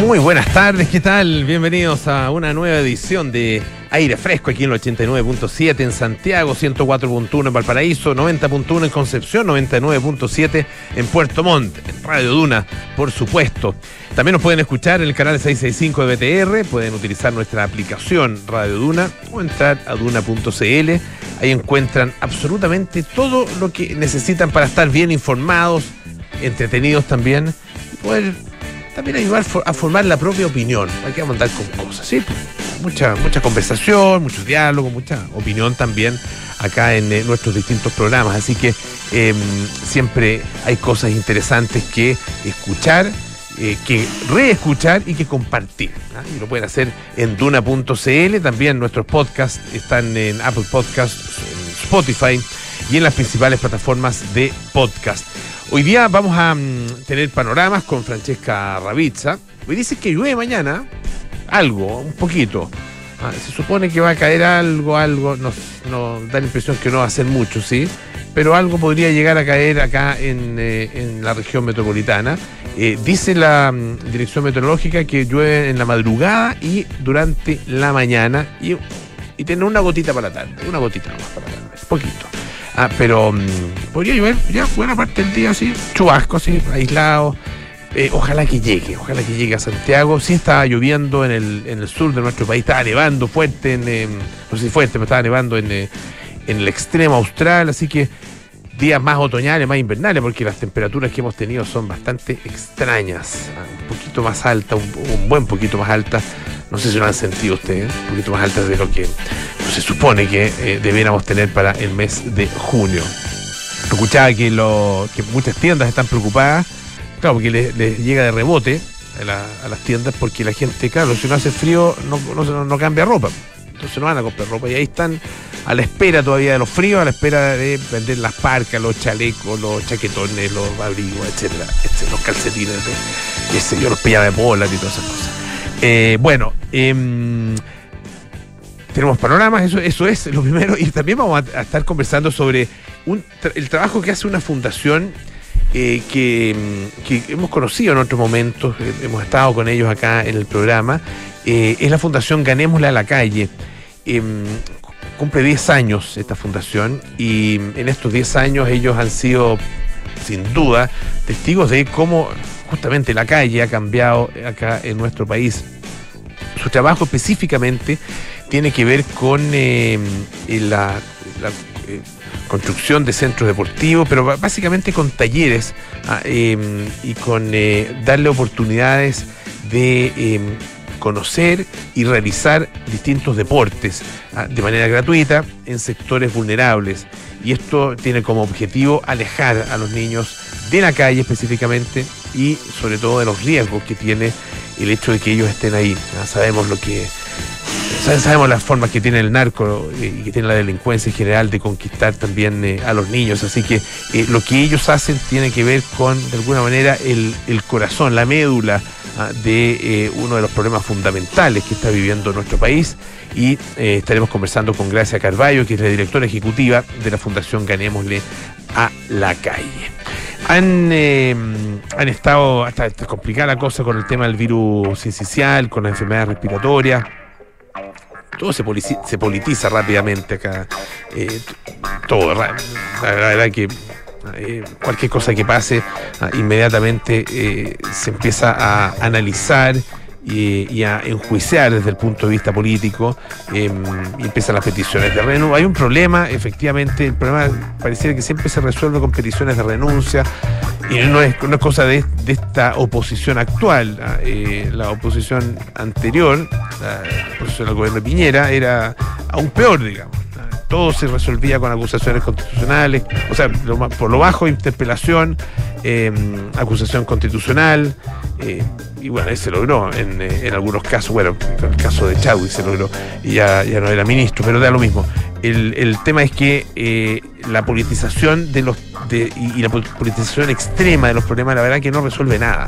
Muy buenas tardes, ¿qué tal? Bienvenidos a una nueva edición de Aire Fresco aquí en el 89.7 en Santiago, 104.1 en Valparaíso, 90.1 en Concepción, 99.7 en Puerto Montt, en Radio Duna, por supuesto. También nos pueden escuchar en el canal 665 de BTR, pueden utilizar nuestra aplicación Radio Duna o entrar a duna.cl. Ahí encuentran absolutamente todo lo que necesitan para estar bien informados, entretenidos también y poder también ayudar a formar la propia opinión. Hay que mandar con cosas, ¿sí? Mucha, mucha conversación, mucho diálogo, mucha opinión también acá en eh, nuestros distintos programas. Así que em, siempre hay cosas interesantes que escuchar. Eh, que reescuchar y que compartir. ¿ah? Y lo pueden hacer en duna.cl. También nuestros podcasts están en Apple Podcasts, en Spotify y en las principales plataformas de podcast. Hoy día vamos a mm, tener panoramas con Francesca Ravizza. Hoy dice que llueve mañana, algo, un poquito. Ah, se supone que va a caer algo, algo, nos, da la impresión que no va a ser mucho, ¿sí? Pero algo podría llegar a caer acá en, eh, la región metropolitana. Eh, dice la mm, dirección meteorológica que llueve en la madrugada y durante la mañana y, y tiene una gotita para la tarde, una gotita más para la tarde, poquito. Ah, pero mm, podría llover ya buena parte del día así, chubasco así, aislado. Eh, ojalá que llegue, ojalá que llegue a Santiago. Sí estaba lloviendo en el, en el sur de nuestro país, estaba nevando fuerte, en, em, no sé si fuerte, pero estaba nevando en, eh, en el extremo austral, así que días más otoñales, más invernales, porque las temperaturas que hemos tenido son bastante extrañas, un poquito más altas, un, buen poquito más altas. No sé si lo han sentido ustedes, un poquito más altas de lo que se supone que eh, debiéramos tener para el mes de junio. Escuchaba que, lo, que muchas tiendas están preocupadas, claro, porque les, llega de rebote a, las tiendas, porque la gente, claro, si no hace frío no, no, cambia ropa entonces no van a comprar ropa y ahí están a la espera todavía de los fríos, a la espera de vender las parcas, los chalecos, los chaquetones, los abrigos, etcétera, los calcetines, ese, yo los pillaba de bolas y todas esas cosas. Eh, bueno, em, tenemos panoramas, eso, eso es lo primero, y también vamos a, estar conversando sobre el trabajo que hace una fundación eh, que, hemos conocido en otros momentos, eh, hemos estado con ellos acá en el programa, es la Fundación Ganémosle a la Calle. Cumple 10 años esta fundación y en estos 10 años ellos han sido, sin duda, testigos de cómo justamente la calle ha cambiado acá en nuestro país. Su trabajo específicamente tiene que ver con em, la, eh, construcción de centros deportivos, pero básicamente con talleres ah, em, y con eh, darle oportunidades de conocer y realizar distintos deportes ah, de manera gratuita en sectores vulnerables. Y esto tiene como objetivo alejar a los niños de la calle específicamente y sobre todo de los riesgos que tiene el hecho de que ellos estén ahí. sabemos lo que sabemos las formas que tiene el narco eh, y que tiene la delincuencia en general de conquistar también eh, a los niños. Así que eh, lo que ellos hacen tiene que ver con, de alguna manera, el, corazón, la médula Ah, de uno de los problemas fundamentales que está viviendo nuestro país y estaremos conversando con Gracia Carballo, que es la directora ejecutiva de la Fundación Ganémosle a la calle. Han, eh, han estado hasta, complicada la cosa con el tema del virus sincicial, con las enfermedades respiratorias. Todo se, se politiza rápidamente acá. todo, la verdad que eh, cualquier cosa que pase, ah, inmediatamente eh, se empieza a analizar y, a enjuiciar desde el punto de vista político em, y empiezan las peticiones de renuncia. Hay un problema, efectivamente, el problema pareciera que siempre se resuelve con peticiones de renuncia y no es, no cosa de, esta oposición actual. Ah, eh, la oposición anterior, la oposición al gobierno de Piñera, era aún peor, digamos todo se resolvía con acusaciones constitucionales, o sea, por lo bajo, interpelación, em, acusación constitucional, eh, y bueno, ahí se logró en, eh, algunos casos, bueno, en el caso de Chadwick se logró, y ya, ya no era ministro, pero da lo mismo. El, tema es que eh, la politización de los y, la politización extrema de los problemas, la verdad que no resuelve nada,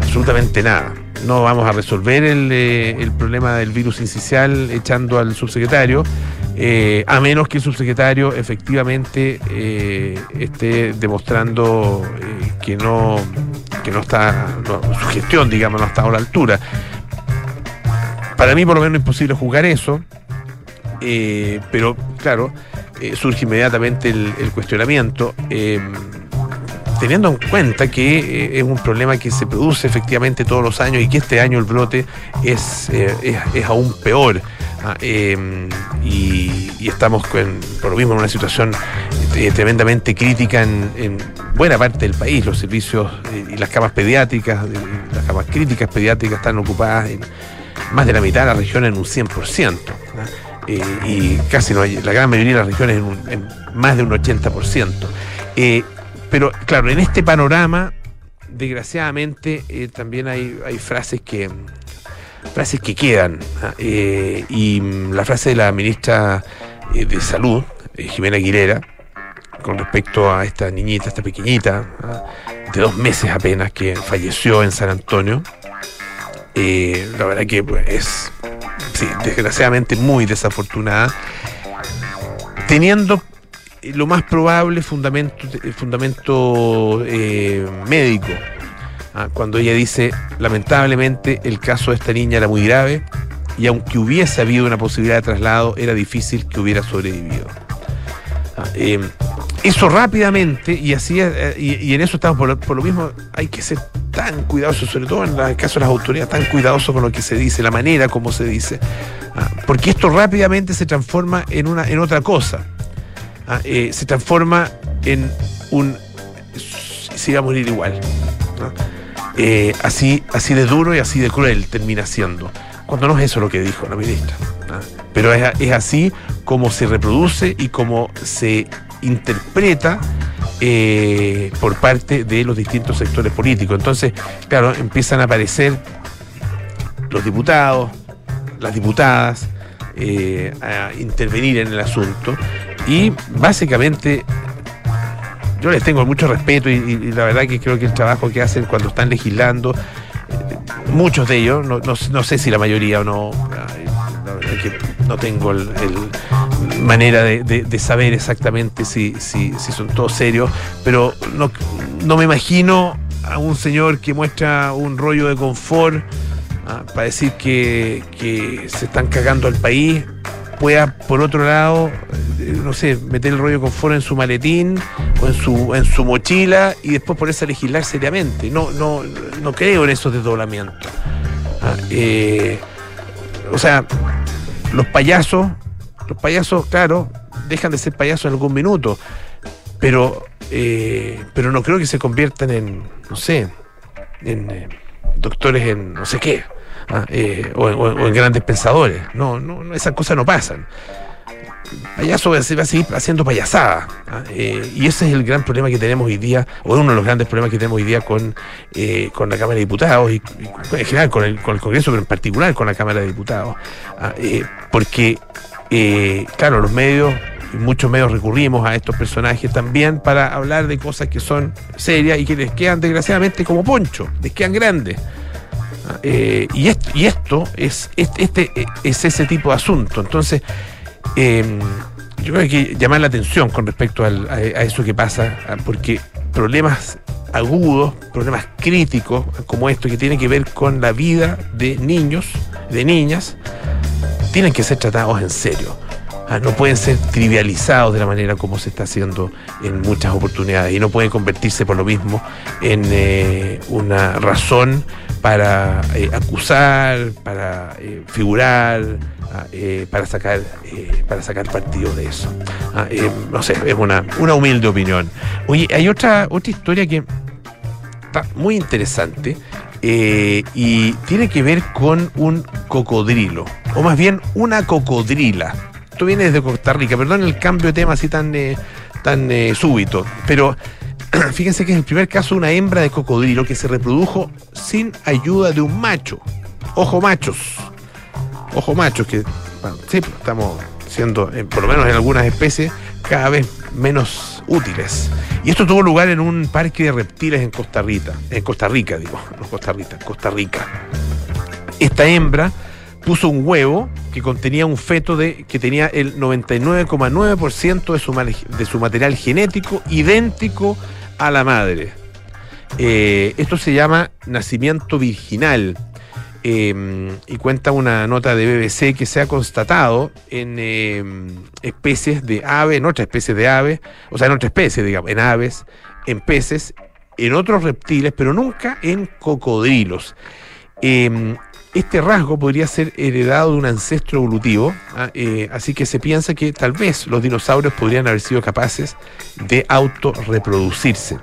absolutamente nada no vamos a resolver el, el, problema del virus incisional echando al subsecretario. Eh, a menos que el subsecretario efectivamente eh, esté demostrando eh, que no que no está, su gestión, digamos, no ha estado a la altura. Para mí, por lo menos, es imposible jugar eso, pero claro, surge inmediatamente el, cuestionamiento. teniendo en cuenta que es un problema que se produce efectivamente todos los años y que este año el brote es, es aún peor. Ah, em, y, estamos por lo mismo en una situación eh, tremendamente crítica en, buena parte del país. Los servicios eh, y las camas pediátricas, las camas críticas pediátricas están ocupadas en más de la mitad de la región en un 100%. Eh, y casi no hay, la gran mayoría de las regiones en, más de un 80%. pero claro, en este panorama, desgraciadamente, también hay frases que, frases que quedan. ¿ah? Eh, y mm, la frase de la ministra eh, de Salud, eh, Jimena Aguilera, con respecto a esta niñita, esta pequeñita, ¿ah? de dos meses apenas, que falleció en San Antonio. la verdad que pues, es, desgraciadamente muy desafortunada, teniendo lo más probable fundamento, fundamento médico Ah, cuando ella dice, lamentablemente el caso de esta niña era muy grave y aunque hubiese habido una posibilidad de traslado, era difícil que hubiera sobrevivido. Ah, em, eso rápidamente, y así eh, y, en eso estamos por lo, mismo, hay que ser tan cuidadosos, sobre todo en el caso de las autoridades, tan cuidadosos con lo que se dice, la manera como se dice, ah, porque esto rápidamente se transforma en, una, en otra cosa. Eh, se transforma en un si a morir igual. Eh, así, así de duro y así de cruel termina siendo. Cuando no es eso lo que dijo la ministra. Pero es, así como se reproduce y como se interpreta eh, por parte de los distintos sectores políticos. Entonces, claro, empiezan a aparecer los diputados, las diputadas, eh, a intervenir en el asunto y básicamente yo les tengo mucho respeto y, la verdad que creo que el trabajo que hacen cuando están legislando, muchos de ellos, no, sé si la mayoría o no, la que no tengo el, manera de, saber exactamente si, si, son todos serios, pero no, no me imagino a un señor que muestra un rollo de confort ah, para decir que, que se están cagando al país pueda, por otro lado, eh, no sé, meter el rollo con confort en su maletín o en su, en su mochila y después ponerse a legislar seriamente. No, no, no creo en esos desdoblamientos. Ah, eh, o sea, los payasos, los payasos, claro, dejan de ser payasos en algún minuto, pero, eh, pero no creo que se conviertan en, no sé, en doctores en no sé qué. ¿Ah? Eh, o, en grandes pensadores. No, no, esas cosas no pasan. Payaso va a seguir haciendo payasada. ¿ah? Eh, y ese es el gran problema que tenemos hoy día, o uno de los grandes problemas que tenemos hoy día con, eh, con la Cámara de Diputados y, en general con el, con el, Congreso, pero en particular con la Cámara de Diputados. ¿ah? porque, claro, los medios, muchos medios recurrimos a estos personajes también para hablar de cosas que son serias y que les quedan desgraciadamente como poncho, les quedan grandes. Eh, y, esto, es, este, es ese tipo de asunto. Entonces, em, yo creo que hay que llamar la atención con respecto a, eso que pasa, porque problemas agudos, problemas críticos como esto que tiene que ver con la vida de niños, de niñas, tienen que ser tratados en serio. Ah, no pueden ser trivializados de la manera como se está haciendo en muchas oportunidades y no pueden convertirse por lo mismo en eh, una razón para eh, acusar, para eh, figurar, ah, eh, para sacar para sacar partido de eso. Ah, no sé, es una, una humilde opinión. Oye, hay otra, otra historia que está muy interesante y tiene que ver con un cocodrilo, o más bien una cocodrila. Esto viene desde Costa Rica, perdón el cambio de tema así tan, tan súbito, pero fíjense que es el primer caso de una hembra de cocodrilo que se reprodujo sin ayuda de un macho. Ojo machos. Ojo machos, que sí, pues, estamos siendo, eh, por lo menos en algunas especies, cada vez menos útiles. Y esto tuvo lugar en un parque de reptiles en Costa Rica, en Costa Rica, digo, no Costa Rica, Costa Rica. Esta hembra puso un huevo que contenía un feto de, que tenía el 99,9% de de su material genético idéntico a la madre. esto se llama nacimiento virginal. Em, y cuenta una nota de BBC que se ha constatado en em, especies de aves, en otras especies de aves, o sea, en otras especies, digamos, en aves, en peces, en otros reptiles, pero nunca en cocodrilos. Este rasgo podría ser heredado de un ancestro evolutivo, ¿ah? eh, así que se piensa que tal vez los dinosaurios podrían haber sido capaces de autorreproducirse.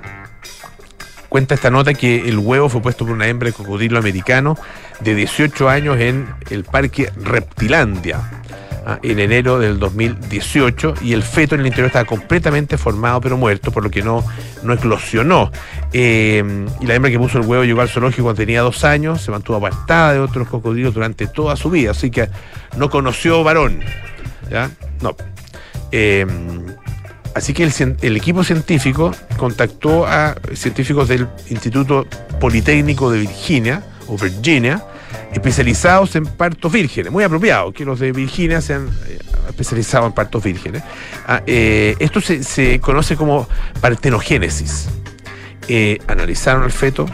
Cuenta esta nota que el huevo fue puesto por una hembra de cocodrilo americano de 18 años en el Parque Reptilandia ah, en enero del 2018 y el feto en el interior estaba completamente formado pero muerto, por lo que no, no eclosionó. Eh, y la hembra que puso el huevo llegó al zoológico cuando tenía dos años, se mantuvo apartada de otros cocodrilos durante toda su vida, así que no conoció varón. No. Eh, así que el, el, equipo científico contactó a científicos del Instituto Politécnico de Virginia, o Virginia, especializados en partos vírgenes. Muy apropiado que los de Virginia sean eh, especializados en partos vírgenes. Ah, eh, esto se, conoce como partenogénesis. Eh, analizaron al feto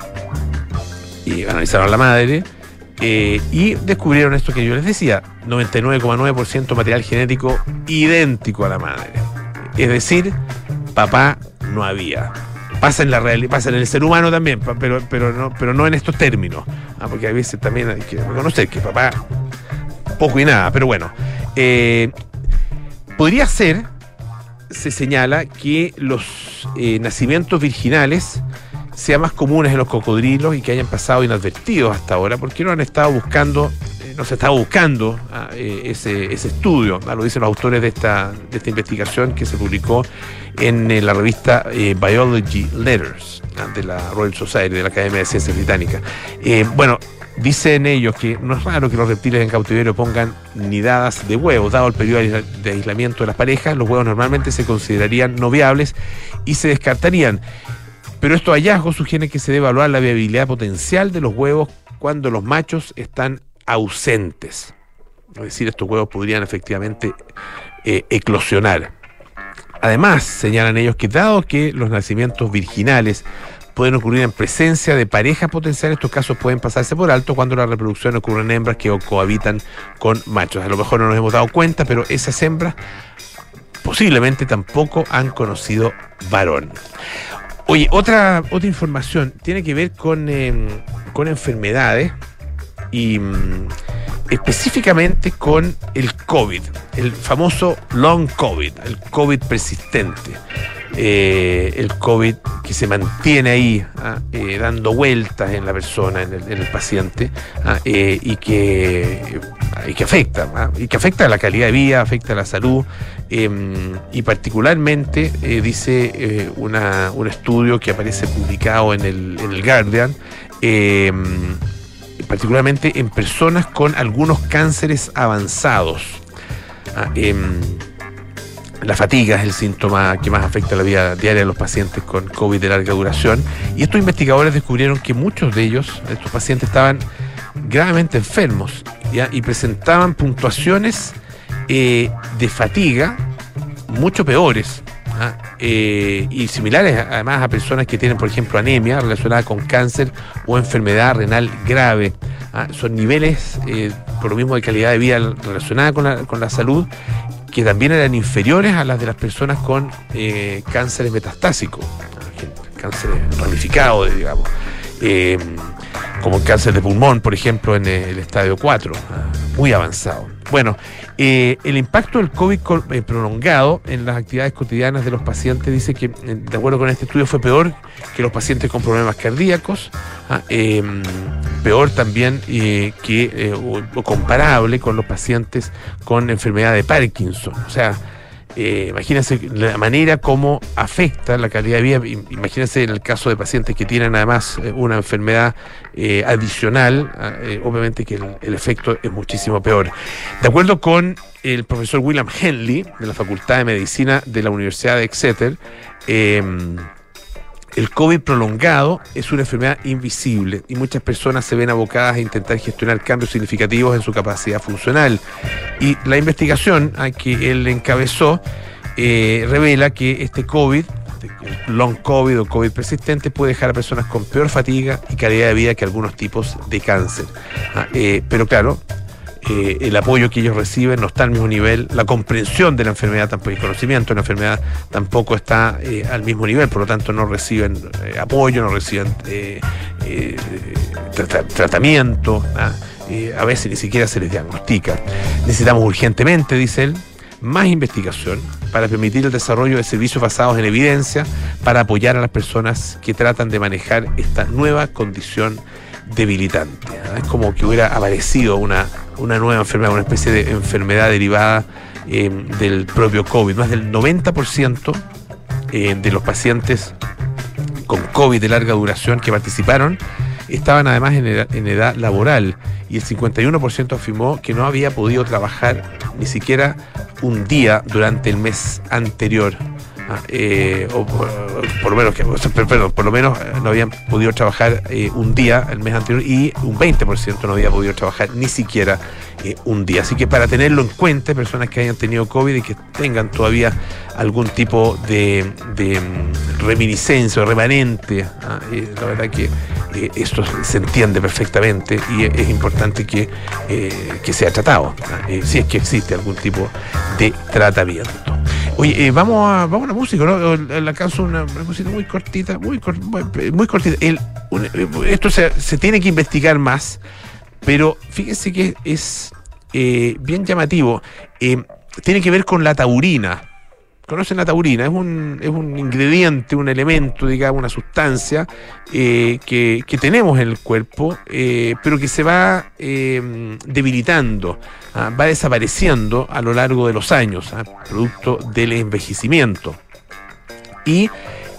y analizaron a la madre y descubrieron esto que yo les decía, 99,9% material genético idéntico a la madre. Es decir, papá no había pasa en la realidad, pasa en el ser humano también, pero, pero, no, pero no en estos términos. Ah, porque a veces también hay que reconocer que papá, poco y nada, pero bueno. Eh, podría ser, se señala, que los eh, nacimientos virginales sean más comunes en los cocodrilos y que hayan pasado inadvertidos hasta ahora, porque no han estado buscando no se estaba buscando ah, eh, ese, estudio, ah, lo dicen los autores de esta, de esta investigación que se publicó en, eh, la revista eh, Biology Letters ah, de la Royal Society, de la Academia de Ciencias Británica. bueno, dicen ellos que no es raro que los reptiles en cautiverio pongan nidadas de huevos, dado el periodo de aislamiento de las parejas, los huevos normalmente se considerarían no viables y se descartarían. Pero estos hallazgos sugieren que se debe evaluar la viabilidad potencial de los huevos cuando los machos están ausentes. Es decir, estos huevos podrían efectivamente eh, eclosionar. Además, señalan ellos que dado que los nacimientos virginales pueden ocurrir en presencia de parejas potenciales, estos casos pueden pasarse por alto cuando la reproducción ocurre en hembras que cohabitan con machos. A lo mejor no nos hemos dado cuenta, pero esas hembras posiblemente tampoco han conocido varón. Oye, otra, otra información tiene que ver con, em, con enfermedades y mm, específicamente con el COVID, el famoso long COVID, el COVID persistente. Eh, el COVID que se mantiene ahí ah, eh, dando vueltas en la persona, en el, paciente, ah, eh, y, que, que afecta, ah, y que afecta a la calidad de vida, afecta a la salud, em, y particularmente dice una, un estudio que aparece publicado en el, en el Guardian, em, particularmente en personas con algunos cánceres avanzados. Ah, em, la fatiga es el síntoma que más afecta la vida diaria de los pacientes con COVID de larga duración. Y estos investigadores descubrieron que muchos de ellos, estos pacientes, estaban gravemente enfermos y presentaban puntuaciones eh, de fatiga mucho peores ¿ah? Eh, y similares además a personas que tienen, por ejemplo, anemia relacionada con cáncer o enfermedad renal grave. ¿ah? Son niveles, eh, por lo mismo, de calidad de vida relacionada con la, con la salud que también eran inferiores a las de las personas con eh, cánceres metastásicos, cánceres ramificados, digamos como el cáncer de pulmón, por ejemplo, en el estadio 4, muy avanzado. Bueno, eh, el impacto del COVID eh, prolongado en las actividades cotidianas de los pacientes dice que, eh, de acuerdo con este estudio, fue peor que los pacientes con problemas cardíacos, ah, em, peor también que, o comparable con los pacientes con enfermedad de Parkinson. O sea, eh, imagínense la manera como afecta la calidad de vida. Imagínense en el caso de pacientes que tienen además eh, una enfermedad eh, adicional, ah, obviamente que el, efecto es muchísimo peor. De acuerdo con el profesor William Henley, de la Facultad de Medicina de la Universidad de Exeter, el COVID prolongado es una enfermedad invisible y muchas personas se ven abocadas a intentar gestionar cambios significativos en su capacidad funcional. Y la investigación a que él encabezó eh, revela que este COVID long COVID o COVID persistente puede dejar a personas con peor fatiga y calidad de vida que algunos tipos de cáncer. Ah, eh, pero claro, eh, el apoyo que ellos reciben no está al mismo nivel, la comprensión de la enfermedad tampoco, el conocimiento de la enfermedad tampoco está eh, al mismo nivel, por lo tanto no reciben apoyo, no reciben tratamiento, ¿ah? a veces ni siquiera se les diagnostica. Necesitamos urgentemente, dice él, más investigación para permitir el desarrollo de servicios basados en evidencia para apoyar a las personas que tratan de manejar esta nueva condición debilitante. Es como que hubiera aparecido una, una nueva enfermedad, una especie de enfermedad derivada eh, del propio COVID. Más del 90% eh, de los pacientes con COVID de larga duración que participaron estaban además en edad, laboral y el 51% afirmó que no había podido trabajar ni siquiera un día durante el mes anterior. Ah, eh, o por, lo menos que, por lo menos no habían podido trabajar eh, un día el mes anterior y un 20% no había podido trabajar ni siquiera eh, un día. Así que para tenerlo en cuenta, personas que hayan tenido COVID y que tengan todavía algún tipo de, mm, reminiscencia o remanente, ¿ah? eh, la verdad que eh, esto se entiende perfectamente y es, importante que, que sea tratado, ¿ah? si es que existe algún tipo de tratamiento. Oye, vamos, a, vamos a la música, ¿no? La una, una música muy cortita, muy, muy cortita. El, esto se, se tiene que investigar más pero fíjese que es eh, bien llamativo. Eh, tiene que ver con la taurina. ¿Conocen la taurina? Es un, es un ingrediente, un elemento, digamos, una sustancia eh, que, tenemos en el cuerpo, pero que se va debilitando, ah, va desapareciendo a lo largo de los años, ah, producto del envejecimiento. Y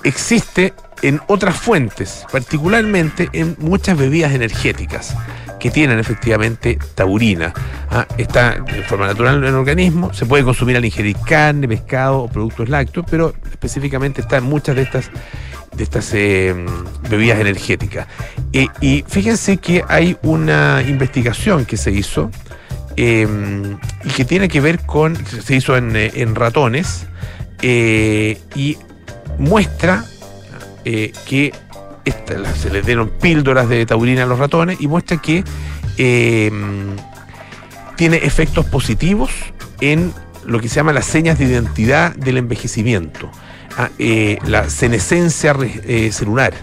existe en otras fuentes, particularmente en muchas bebidas energéticas que tienen efectivamente taurina. ¿ah? Está de forma natural en el organismo, se puede consumir al ingerir carne, pescado o productos lácteos, pero específicamente está en muchas de estas de estas eh, bebidas energéticas. Eh, y fíjense que hay una investigación que se hizo eh, y que tiene que ver con, se hizo en, en ratones y muestra que se les dieron píldoras de taurina a los ratones y muestra que em, tiene efectos positivos en lo que se llama las señas de identidad del envejecimiento, ah, eh, la senescencia eh, celular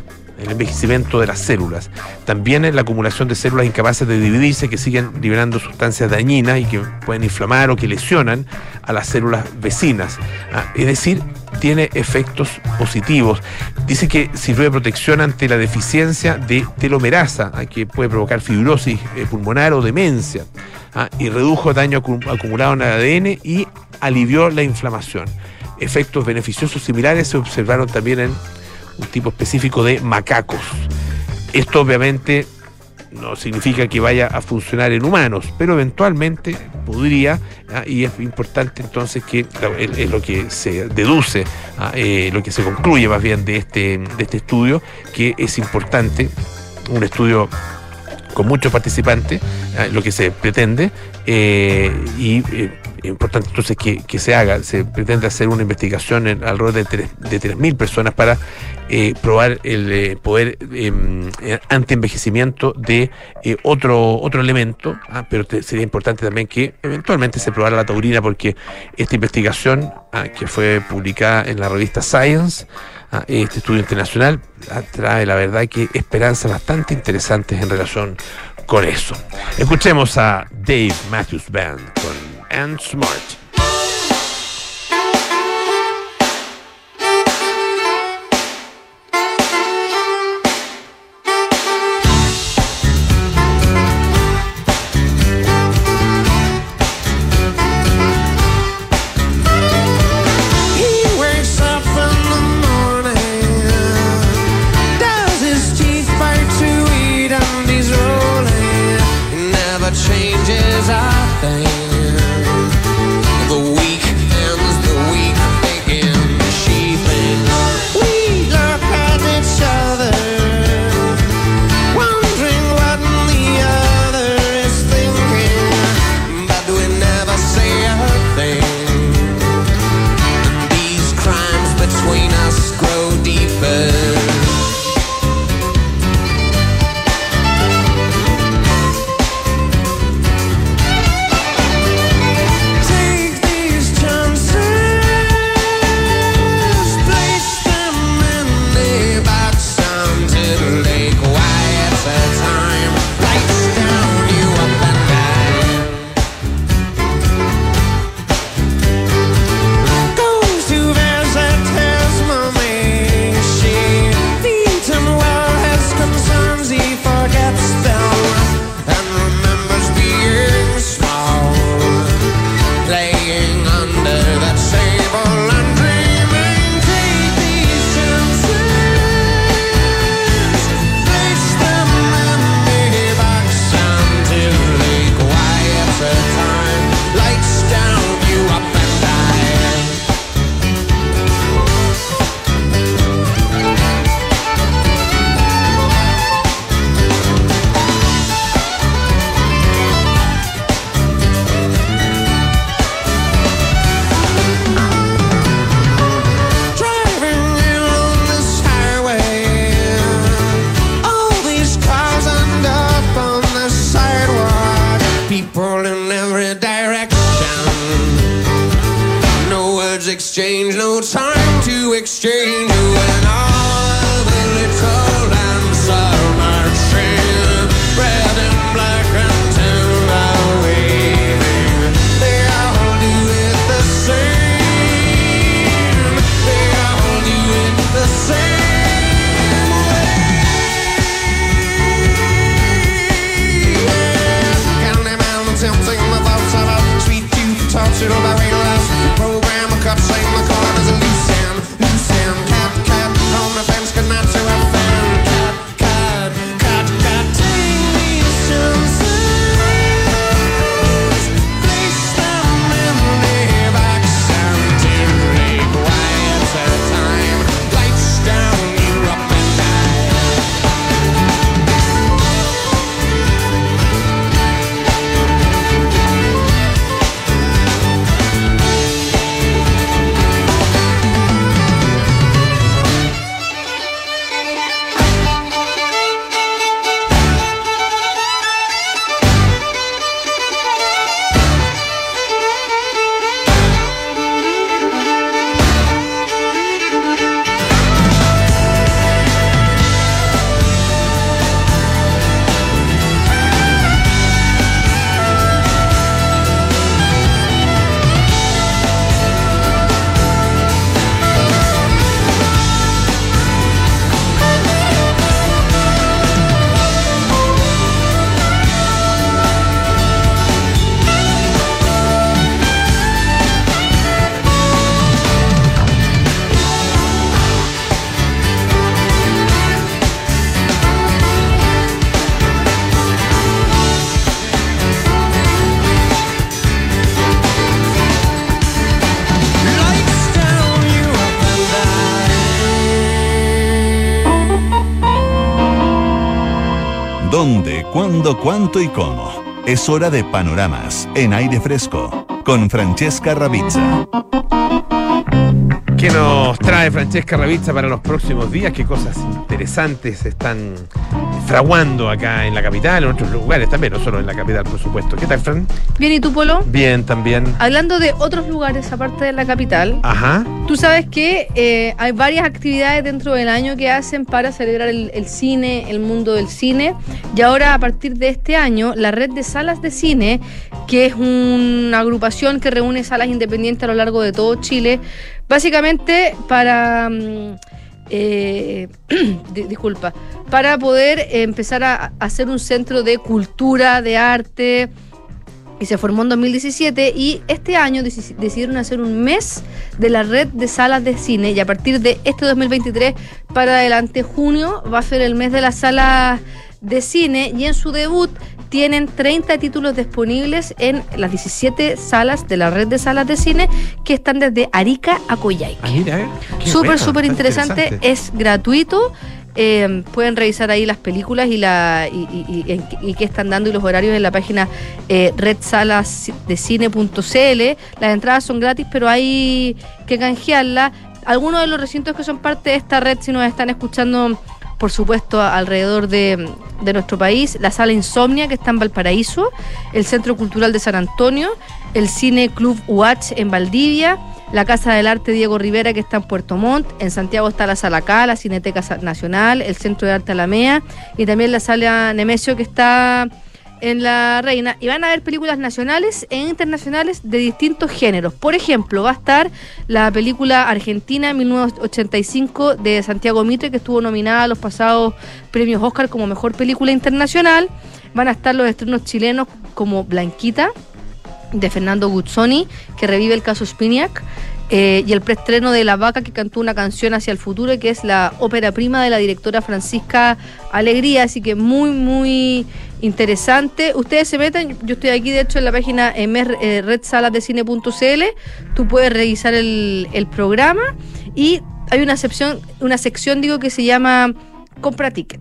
el envejecimiento de las células. También la acumulación de células incapaces de dividirse que siguen liberando sustancias dañinas y que pueden inflamar o que lesionan a las células vecinas. Ah, es decir, tiene efectos positivos. Dice que sirve de protección ante la deficiencia de telomerasa, ah, que puede provocar fibrosis eh, pulmonar o demencia, ah, y redujo daño acumulado en el ADN y alivió la inflamación. Efectos beneficiosos similares se observaron también en un tipo específico de macacos. Esto obviamente no significa que vaya a funcionar en humanos, pero eventualmente podría, ¿ah? y es importante entonces que es lo que se deduce, ¿ah? eh, lo que se concluye más bien de este, de este estudio, que es importante, un estudio con muchos participantes, ¿ah? lo que se pretende, eh, y eh, importante entonces que, se haga, se pretende hacer una investigación en alrededor de 3.000 personas para eh, probar el eh, poder em, eh, anti-envejecimiento de otro, otro elemento, ah, pero sería importante también que eventualmente se probara la taurina porque esta investigación ah, que fue publicada en la revista Science, ah, este estudio internacional, trae la verdad que esperanzas bastante interesantes en relación con eso. Escuchemos a Dave Matthews Band and smart. Cuánto y cómo? Es hora de panoramas en aire fresco con Francesca Ravizza. ¿Qué nos trae Francesca Ravizza para los próximos días? ¿Qué cosas interesantes están fraguando acá en la capital, en otros lugares también, no solo en la capital, por supuesto? ¿Qué tal, Fran? Bien, ¿y tú, Polo? Bien, también. Hablando de otros lugares aparte de la capital, Ajá. tú sabes que eh, hay varias actividades dentro del año que hacen para celebrar el, el cine, el mundo del cine. Y ahora, a partir de este año, la red de salas de cine, que es una agrupación que reúne salas independientes a lo largo de todo Chile, básicamente para... mm, eh, di- disculpa, para poder empezar a, a hacer un centro de cultura, de arte, y se formó en 2017 y este año deci- decidieron hacer un mes de la red de salas de cine y a partir de este 2023 para adelante junio va a ser el mes de las salas de cine y en su debut tienen 30 títulos disponibles en las 17 salas de la red de salas de cine que están desde Arica a Coyhaique. Ah, mira, eh. Súper, súper interesante. Es gratuito. Eh, pueden revisar ahí las películas y la y, y- y- en- y qué están dando y los horarios en la página eh, redsalasdecine.cl. Las entradas son gratis, pero hay que canjearlas. Algunos de los recintos que son parte de esta red, si nos están escuchando, por supuesto, alrededor de, de nuestro país, la sala Insomnia, que está en Valparaíso, el Centro Cultural de San Antonio, el Cine Club UH en Valdivia, la Casa del Arte Diego Rivera, que está en Puerto Montt, en Santiago está la Sala K, la Cineteca Nacional, el Centro de Arte Alamea y también la Sala Nemesio, que está en La Reina. Y van a haber películas nacionales e internacionales de distintos géneros. Por ejemplo, va a estar la película argentina 1985 de Santiago Mitre, que estuvo nominada a los pasados premios Oscar como mejor película internacional. Van a estar los estrenos chilenos como Blanquita, de Fernando Guzzoni, que revive el caso Spiniak, eh, y el preestreno de La Vaca, que cantó una canción hacia el futuro, que es la ópera prima de la directora Francisca Alegría, así que muy, muy interesante. Ustedes se meten, yo estoy aquí de hecho en la página eh, redsalasdecine.cl, tú puedes revisar el, el programa y hay una sección, una sección digo que se llama Compra Ticket.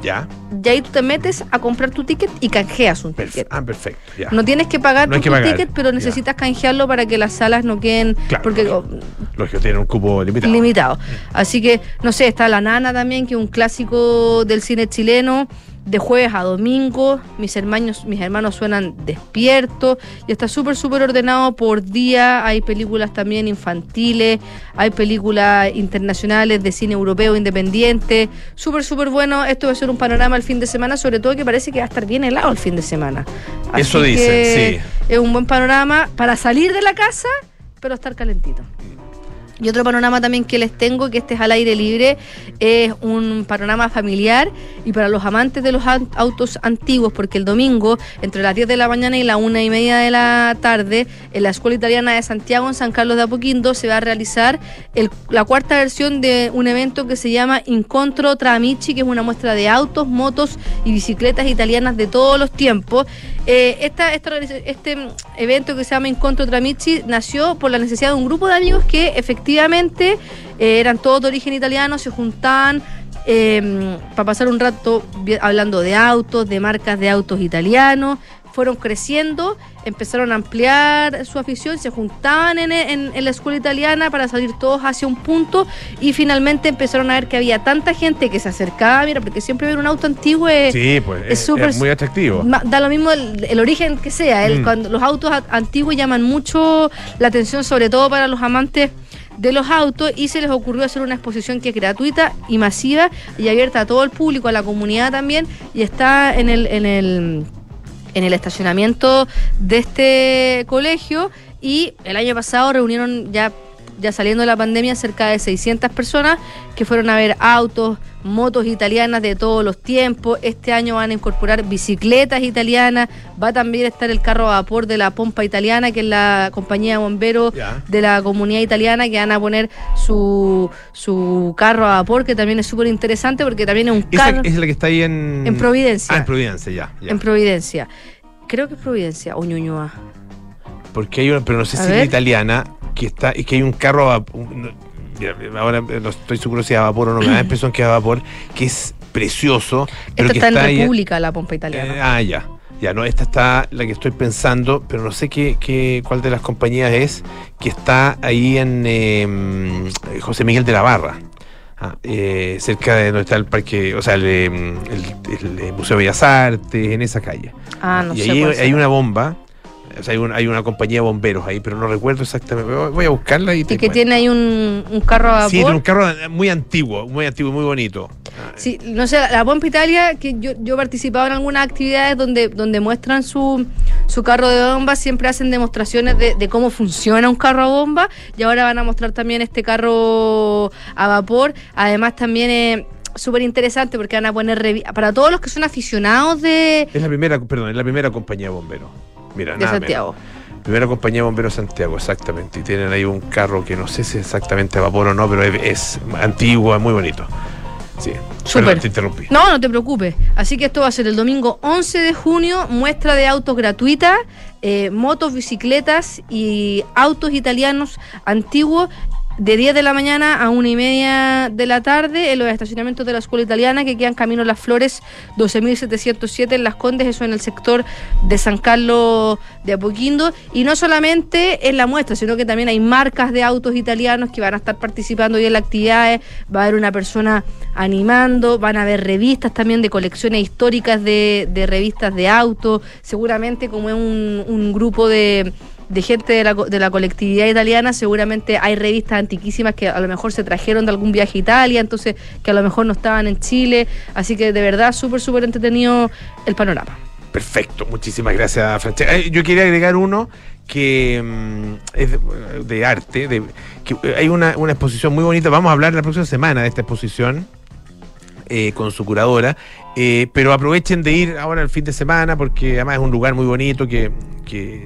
Ya. Y ahí tú te metes a comprar tu ticket y canjeas un ticket. ah, perfecto. Ya. No tienes que pagar No que tu pagar, ticket, pero ya. necesitas canjearlo para que las salas no queden Claro, porque claro. oh, Lógico, tiene un cupo limitado. limitado. Así que, no sé, está La Nana también, que es un clásico del cine chileno, de jueves a domingo. Mis hermanos, mis hermanos suenan despiertos y está súper, súper ordenado por día. Hay películas también infantiles, hay películas internacionales de cine europeo independiente. Súper, súper bueno. Esto va a ser un panorama el fin de semana, sobre todo que parece que va a estar bien helado el fin de semana. Eso Así que sí. Es un buen panorama para salir de la casa, pero estar calentito. Y otro panorama también que les tengo, que este es al aire libre, es un panorama familiar y para los amantes de los autos antiguos, porque el domingo, entre las 10 de la mañana y la una y media de la tarde, en la Escuela Italiana de Santiago, en San Carlos de Apoquindo, se va a realizar la cuarta versión de un evento que se llama Incontro Tramici, que es una muestra de autos, motos y bicicletas italianas de todos los tiempos. Eh, esta, este evento que se llama Incontro Tramici nació por la necesidad de un grupo de amigos que efectivamente eh, eran todos de origen italiano, se juntaban eh, para pasar un rato hablando de autos, de marcas de autos italianos, fueron creciendo, empezaron a ampliar su afición, se juntaban en, la escuela italiana para salir todos hacia un punto y finalmente empezaron a ver que había tanta gente que se acercaba, mira, porque siempre ver un auto antiguo es, pues, es, muy atractivo. Da lo mismo el, origen que sea, mm. cuando los autos antiguos llaman mucho la atención, sobre todo para los amantes de los autos y se les ocurrió hacer una exposición que es gratuita y masiva y abierta a todo el público, a la comunidad también y está en el, en el en el estacionamiento de este colegio. Y el año pasado reunieron ya ya saliendo de la pandemia, cerca de 600 personas que fueron a ver autos, motos italianas de todos los tiempos. Este año van a incorporar bicicletas italianas. Va también a estar el carro a vapor de la Pompa Italiana, que es la compañía de bomberos de la comunidad italiana, que van a poner su, su carro a vapor, que también es súper interesante porque también es un carro. es la que está ahí en. En Providencia. Ah, en Providencia, ya. En Providencia. Creo que es Providencia o Ñuñoa. Porque hay una, pero no sé si es italiana, que está, y que hay un carro a vapor, ahora no estoy seguro si es a vapor o no, me da la impresión que es a vapor, que es precioso. Pero Esto está, en República, la pompa italiana. Eh, ah, ya. Ya, no, esta está la que estoy pensando, pero no sé qué, qué cuál de las compañías es, que está ahí en em, José Miguel de la Barra. Ah, eh, cerca de donde está el parque, o sea, el, em, Museo de Bellas Artes, en esa calle. Ah, no y sé ahí hay una bomba hay, una compañía de bomberos ahí, pero no recuerdo exactamente. Voy a buscarla y te Y que tiene ahí un, carro a vapor. Sí, tiene un carro muy antiguo, muy antiguo, muy bonito. Sí, no sé, la Bomba Italia, que yo, yo he participado en algunas actividades donde, donde muestran su, su carro de bomba, siempre hacen demostraciones de, cómo funciona un carro a bomba y ahora van a mostrar también este carro a vapor. Además también... es súper interesante porque van a poner para todos los que son aficionados de es la primera perdón es la primera compañía de bomberos Mira, de Santiago. Primera compañía de bomberos Santiago, exactamente. Y tienen ahí un carro que no sé si es exactamente a vapor o no, pero es, antiguo, es muy bonito. Sí, Super. te interrumpí. No, no te preocupes. Así que esto va a ser el domingo 11 de junio, muestra de autos gratuita, eh, motos, bicicletas y autos italianos antiguos de 10 de la mañana a 1 y media de la tarde en los estacionamientos de la escuela italiana que quedan camino Las Flores 12.707 en Las Condes, eso en el sector de San Carlos de Apoquindo. Y no solamente en la muestra, sino que también hay marcas de autos italianos que van a estar participando hoy en las actividades. Va a haber una persona animando, van a haber revistas también de colecciones históricas de, revistas de autos. Seguramente, como es un grupo de de gente de la, de la colectividad italiana, seguramente hay revistas antiquísimas que a lo mejor se trajeron de algún viaje a Italia, entonces que a lo mejor no estaban en Chile, así que de verdad súper, súper entretenido el panorama. Perfecto, muchísimas gracias, Francesca. Eh, yo quería agregar uno que mm, es de, arte, de, que hay una, una exposición muy bonita, vamos a hablar la próxima semana de esta exposición eh, con su curadora. Eh, pero aprovechen de ir ahora el fin de semana porque además es un lugar muy bonito que,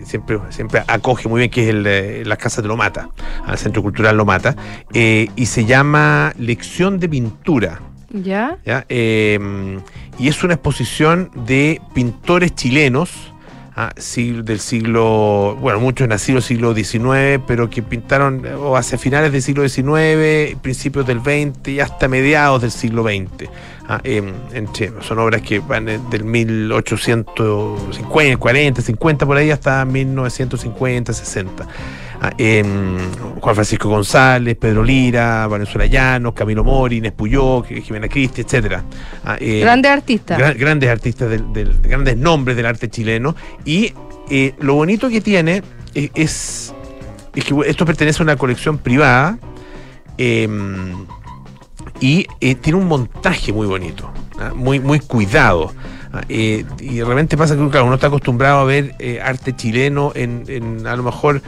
siempre, siempre acoge muy bien, que es el, eh, la Casa de Lomata, al Centro Cultural Lomata, y se llama Lección de Pintura. ¿Ya? y es una exposición de pintores chilenos Ah, del siglo, bueno, muchos nacidos siglo XIX, pero que pintaron o hacia finales del siglo XIX, principios del XX y hasta mediados del siglo XX. Ah, son obras que van del 1850, 40, 50 por ahí hasta 1950, 60. Ah, Juan Francisco González, Pedro Lira, Valenzuela Llanos, Camilo Mori, Inés Puyó, Jimena Cristi, etcétera. Ah, eh, grandes artistas. grandes artistas, del, grandes nombres del arte chileno. Y eh, lo bonito que tiene eh, es, que esto pertenece a una colección privada y tiene un montaje muy bonito, ¿ah? muy, muy cuidado. y de repente pasa que uno está acostumbrado a ver arte chileno en, a lo mejor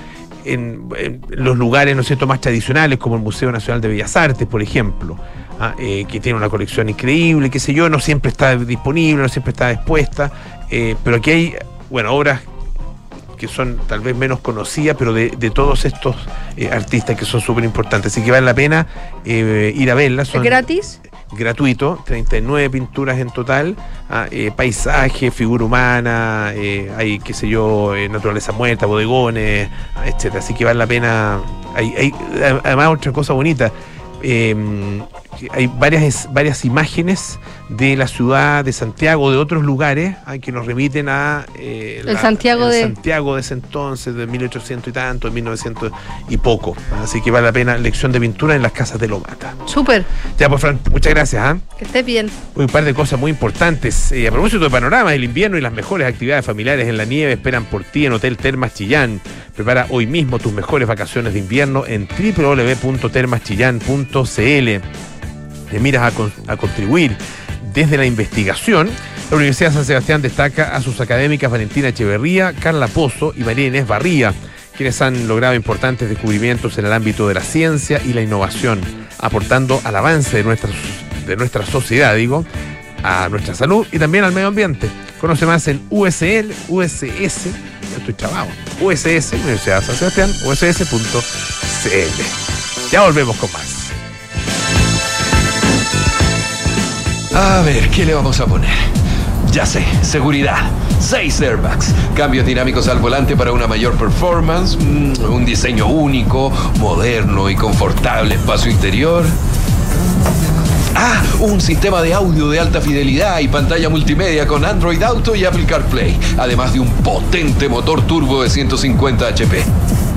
en, los lugares, ¿no cierto?, más tradicionales, como el Museo Nacional de Bellas Artes, por ejemplo, ¿ah? eh, que tiene una colección increíble, qué sé yo, no siempre está disponible, no siempre está expuesta, eh, pero aquí hay, bueno, obras que son tal vez menos conocidas, pero de, todos estos eh, artistas que son súper importantes. Así que vale la pena ir a verlas. ¿Es gratis? gratuito, 39 pinturas en total, ah, eh, paisaje, figura humana, eh, hay, qué sé yo, eh, naturaleza muerta, bodegones, etcétera. Así que vale la pena. Hay, hay además otra cosa bonita. hay varias, varias imágenes de la ciudad de Santiago, de otros lugares, ah, que nos remiten a eh, el Santiago, de... Santiago de ese entonces, de 1800 y tanto, de 1900 y poco. Así que vale la pena lección de pintura en las casas de Lomata. Súper. Ya, pues, Fran, muchas gracias. ¿ah? Que estés bien. Un par de cosas muy importantes. Eh, a propósito de panorama, el invierno y las mejores actividades familiares en la nieve esperan por ti en Hotel Termas Chillán. Prepara hoy mismo tus mejores vacaciones de invierno en www.termaschillán.cl. Te miras a contribuir desde la investigación, la Universidad de San Sebastián destaca a sus académicas Valentina Echeverría, Carla Pozo y María Inés Barría, quienes han logrado importantes descubrimientos en el ámbito de la ciencia y la innovación, aportando al avance de nuestra, de nuestra sociedad, digo, a nuestra salud y también al medio ambiente. Conoce más en USL, USS, ya estoy chavado, USS, Universidad de San Sebastián, USS.cl. Ya volvemos con más. A ver, ¿qué le vamos a poner? Ya sé, seguridad. Seis airbags, cambios dinámicos al volante para una mayor performance, mm, un diseño único, moderno y confortable espacio interior. Ah, un sistema de audio de alta fidelidad y pantalla multimedia con Android Auto y Apple CarPlay, además de un potente motor turbo de 150 HP.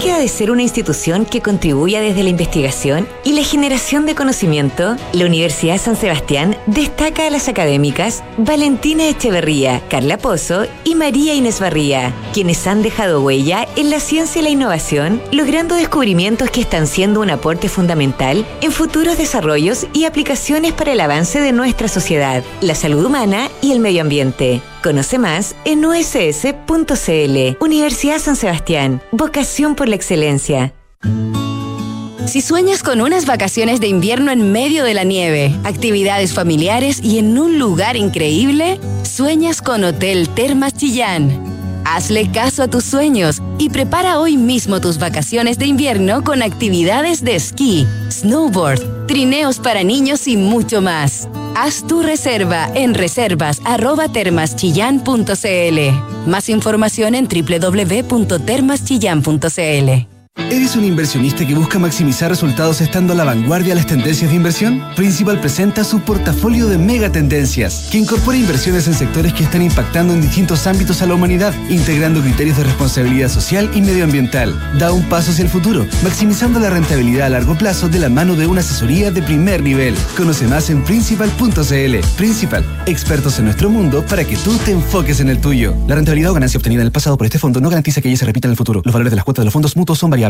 de ser una institución que contribuya desde la investigación y la generación de conocimiento, la Universidad San Sebastián destaca a las académicas Valentina Echeverría, Carla Pozo y María Inés Barría, quienes han dejado huella en la ciencia y la innovación, logrando descubrimientos que están siendo un aporte fundamental en futuros desarrollos y aplicaciones para el avance de nuestra sociedad, la salud humana y el medio ambiente. Conoce más en uss.cl. Universidad San Sebastián. Vocación por la excelencia. Si sueñas con unas vacaciones de invierno en medio de la nieve, actividades familiares y en un lugar increíble, sueñas con Hotel Termas Chillán. Hazle caso a tus sueños y prepara hoy mismo tus vacaciones de invierno con actividades de esquí, snowboard, trineos para niños y mucho más. Haz tu reserva en reservas@termaschillan.cl. Más información en www.termaschillan.cl. ¿Eres un inversionista que busca maximizar resultados estando a la vanguardia de las tendencias de inversión? Principal presenta su portafolio de mega tendencias, que incorpora inversiones en sectores que están impactando en distintos ámbitos a la humanidad, integrando criterios de responsabilidad social y medioambiental. Da un paso hacia el futuro, maximizando la rentabilidad a largo plazo de la mano de una asesoría de primer nivel. Conoce más en principal.cl. Principal, expertos en nuestro mundo para que tú te enfoques en el tuyo. La rentabilidad o ganancia obtenida en el pasado por este fondo no garantiza que ella se repita en el futuro. Los valores de las cuotas de los fondos mutuos son variables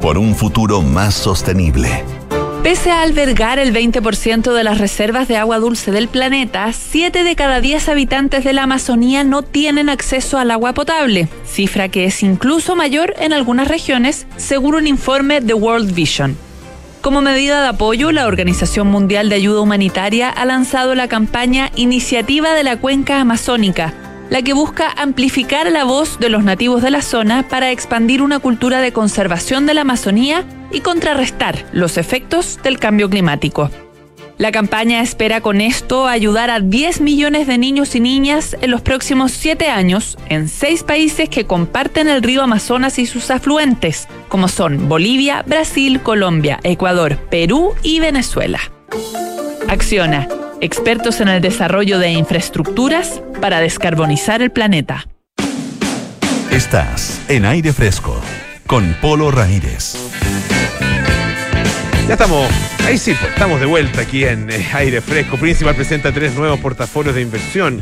por un futuro más sostenible. Pese a albergar el 20% de las reservas de agua dulce del planeta, 7 de cada 10 habitantes de la Amazonía no tienen acceso al agua potable, cifra que es incluso mayor en algunas regiones, según un informe de World Vision. Como medida de apoyo, la Organización Mundial de Ayuda Humanitaria ha lanzado la campaña Iniciativa de la Cuenca Amazónica, la que busca amplificar la voz de los nativos de la zona para expandir una cultura de conservación de la Amazonía y contrarrestar los efectos del cambio climático. La campaña espera con esto ayudar a 10 millones de niños y niñas en los próximos 7 años en seis países que comparten el río Amazonas y sus afluentes, como son Bolivia, Brasil, Colombia, Ecuador, Perú y Venezuela. Acciona expertos en el desarrollo de infraestructuras para descarbonizar el planeta. Estás en aire fresco con Polo Ramírez. Ya estamos, ahí sí, pues, estamos de vuelta aquí en eh, Aire Fresco. Principal presenta tres nuevos portafolios de inversión,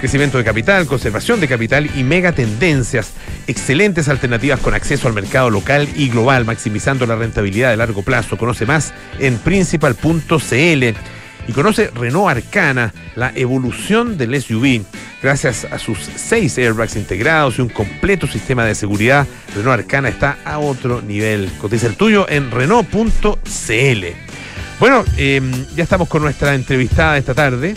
crecimiento de capital, conservación de capital y mega tendencias. Excelentes alternativas con acceso al mercado local y global, maximizando la rentabilidad de largo plazo. Conoce más en principal.cl y conoce Renault Arcana, la evolución del SUV. Gracias a sus seis airbags integrados y un completo sistema de seguridad, Renault Arcana está a otro nivel. Cotiza el tuyo en Renault.cl. Bueno, em, ya estamos con nuestra entrevistada esta tarde.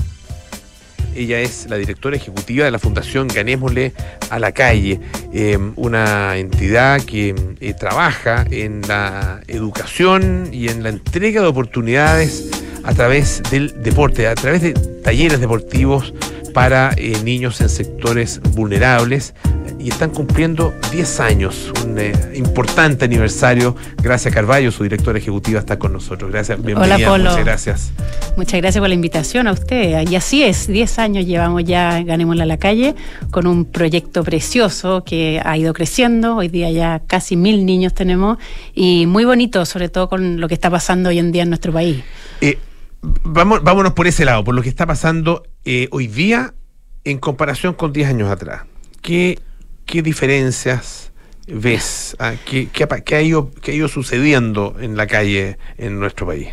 Ella es la directora ejecutiva de la Fundación Ganémosle a la Calle, em, una entidad que eh, trabaja en la educación y en la entrega de oportunidades a través del deporte, a través de talleres deportivos para eh, niños en sectores vulnerables y están cumpliendo 10 años, un eh, importante aniversario. Gracias Carballo, su directora ejecutiva, está con nosotros. Gracias, bienvenida. Hola Polo. Muchas gracias. Muchas gracias por la invitación a usted. Y así es, 10 años llevamos ya Ganémosla a la calle con un proyecto precioso que ha ido creciendo. Hoy día ya casi mil niños tenemos y muy bonito, sobre todo con lo que está pasando hoy en día en nuestro país. Eh, vamos, vámonos por ese lado, por lo que está pasando eh, hoy día en comparación con 10 años atrás. ¿Qué, qué diferencias ves? Ah, ¿Qué, qué, ha- ido, qué ha ido sucediendo en la calle en nuestro país?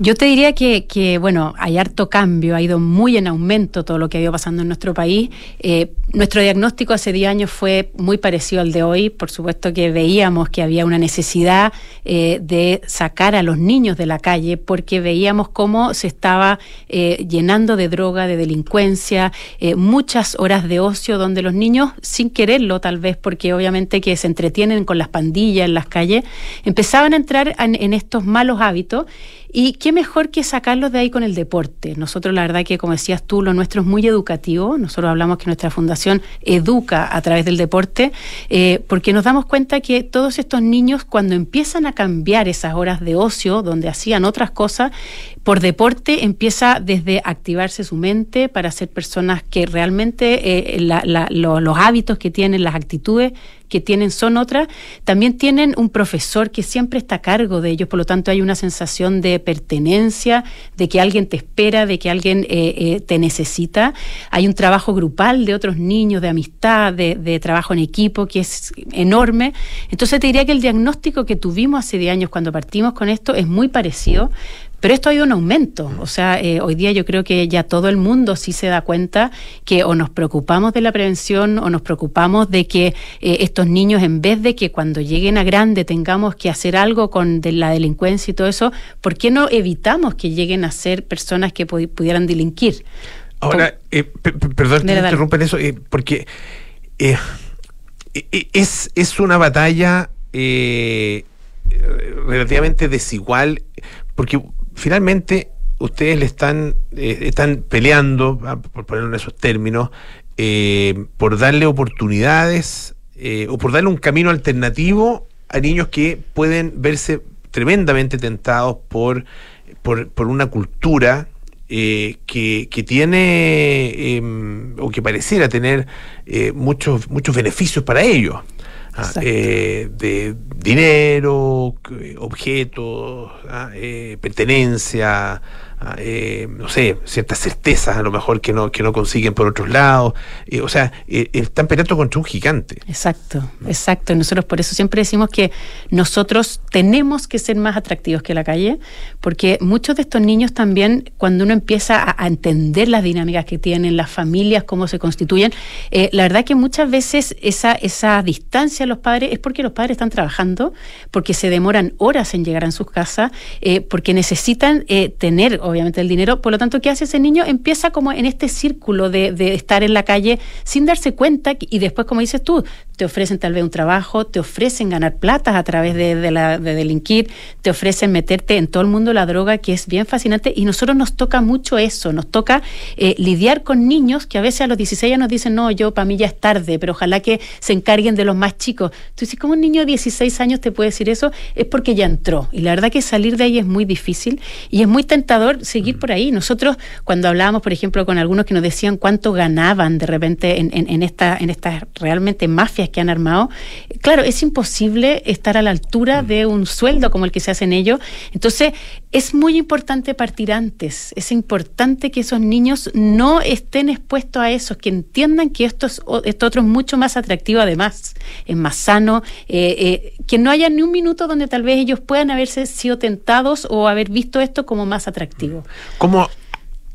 Yo te diría que, que, bueno, hay harto cambio, ha ido muy en aumento todo lo que ha ido pasando en nuestro país. Eh, nuestro diagnóstico hace 10 años fue muy parecido al de hoy. Por supuesto que veíamos que había una necesidad eh, de sacar a los niños de la calle porque veíamos cómo se estaba eh, llenando de droga, de delincuencia, eh, muchas horas de ocio donde los niños, sin quererlo tal vez, porque obviamente que se entretienen con las pandillas en las calles, empezaban a entrar en, en estos malos hábitos. Y qué mejor que sacarlos de ahí con el deporte. Nosotros, la verdad que, como decías tú, lo nuestro es muy educativo. Nosotros hablamos que nuestra fundación educa a través del deporte, eh, porque nos damos cuenta que todos estos niños, cuando empiezan a cambiar esas horas de ocio, donde hacían otras cosas, por deporte empieza desde activarse su mente para ser personas que realmente eh, los hábitos que tienen, las actitudes que tienen son otras. También tienen un profesor que siempre está a cargo de ellos, por lo tanto hay una sensación de pertenencia, de que alguien te espera, de que alguien eh, eh, te necesita. Hay un trabajo grupal de otros niños, de amistad, de, de trabajo en equipo, que es enorme. Entonces te diría que el diagnóstico que tuvimos hace 10 años cuando partimos con esto es muy parecido. Pero esto ha ido en aumento. O sea, eh, hoy día yo creo que ya todo el mundo sí se da cuenta que o nos preocupamos de la prevención o nos preocupamos de que eh, estos niños, en vez de que cuando lleguen a grande tengamos que hacer algo con de la delincuencia y todo eso, ¿por qué no evitamos que lleguen a ser personas que pu- pudieran delinquir? Ahora, eh, pe- pe- perdón que interrumpa en eso, eh, porque eh, eh, es, es una batalla relativamente desigual, porque finalmente ustedes le están, eh, están peleando, ah, por ponerlo en esos términos, eh, por darle oportunidades eh, o por darle un camino alternativo a niños que pueden verse tremendamente tentados por, por, una cultura eh, que, que tiene em, o que pareciera tener muchos, muchos beneficios para ellos. Eh, de dinero, objetos, ah, eh, pertenencia, eh, no sé, ciertas certezas a lo mejor que no, que no consiguen por otros lados. Eh, o sea, eh, están peleando contra un gigante. Exacto, exacto. Y nosotros por eso siempre decimos que nosotros tenemos que ser más atractivos que la calle, porque muchos de estos niños también, cuando uno empieza a, a entender las dinámicas que tienen, las familias, cómo se constituyen, eh, la verdad que muchas veces esa, esa distancia a los padres es porque los padres están trabajando, porque se demoran horas en llegar a sus casas, porque necesitan eh, tener, obviamente, el dinero. Por lo tanto, ¿qué hace ese niño? Empieza como en este círculo de, estar en la calle sin darse cuenta y después, como dices tú, te ofrecen tal vez un trabajo, te ofrecen ganar plata a través de, la, de delinquir, te ofrecen meterte en todo el mundo la droga, que es bien fascinante. Y nosotros nos toca mucho eso, nos toca eh, lidiar con niños que a veces a los 16 ya nos dicen, no, yo para mí ya es tarde, pero ojalá que se encarguen de los más chicos. Tú dices, ¿cómo un niño de 16 años te puede decir eso? Es porque ya entró. Y la verdad que salir de ahí es muy difícil y es muy tentador seguir por ahí. Nosotros, cuando hablábamos, por ejemplo, con algunos que nos decían cuánto ganaban de repente en, en, esta, en estas realmente mafias que han armado, claro, es imposible estar a la altura de un sueldo como el que se hace en ellos. Entonces, es muy importante partir antes. Es importante que esos niños no estén expuestos a eso, que entiendan que esto, es, otro es mucho más atractivo además, es más sano, eh, eh, que no haya ni un minuto donde tal vez ellos puedan haberse sido tentados o haber visto esto como más atractivo. ¿Cómo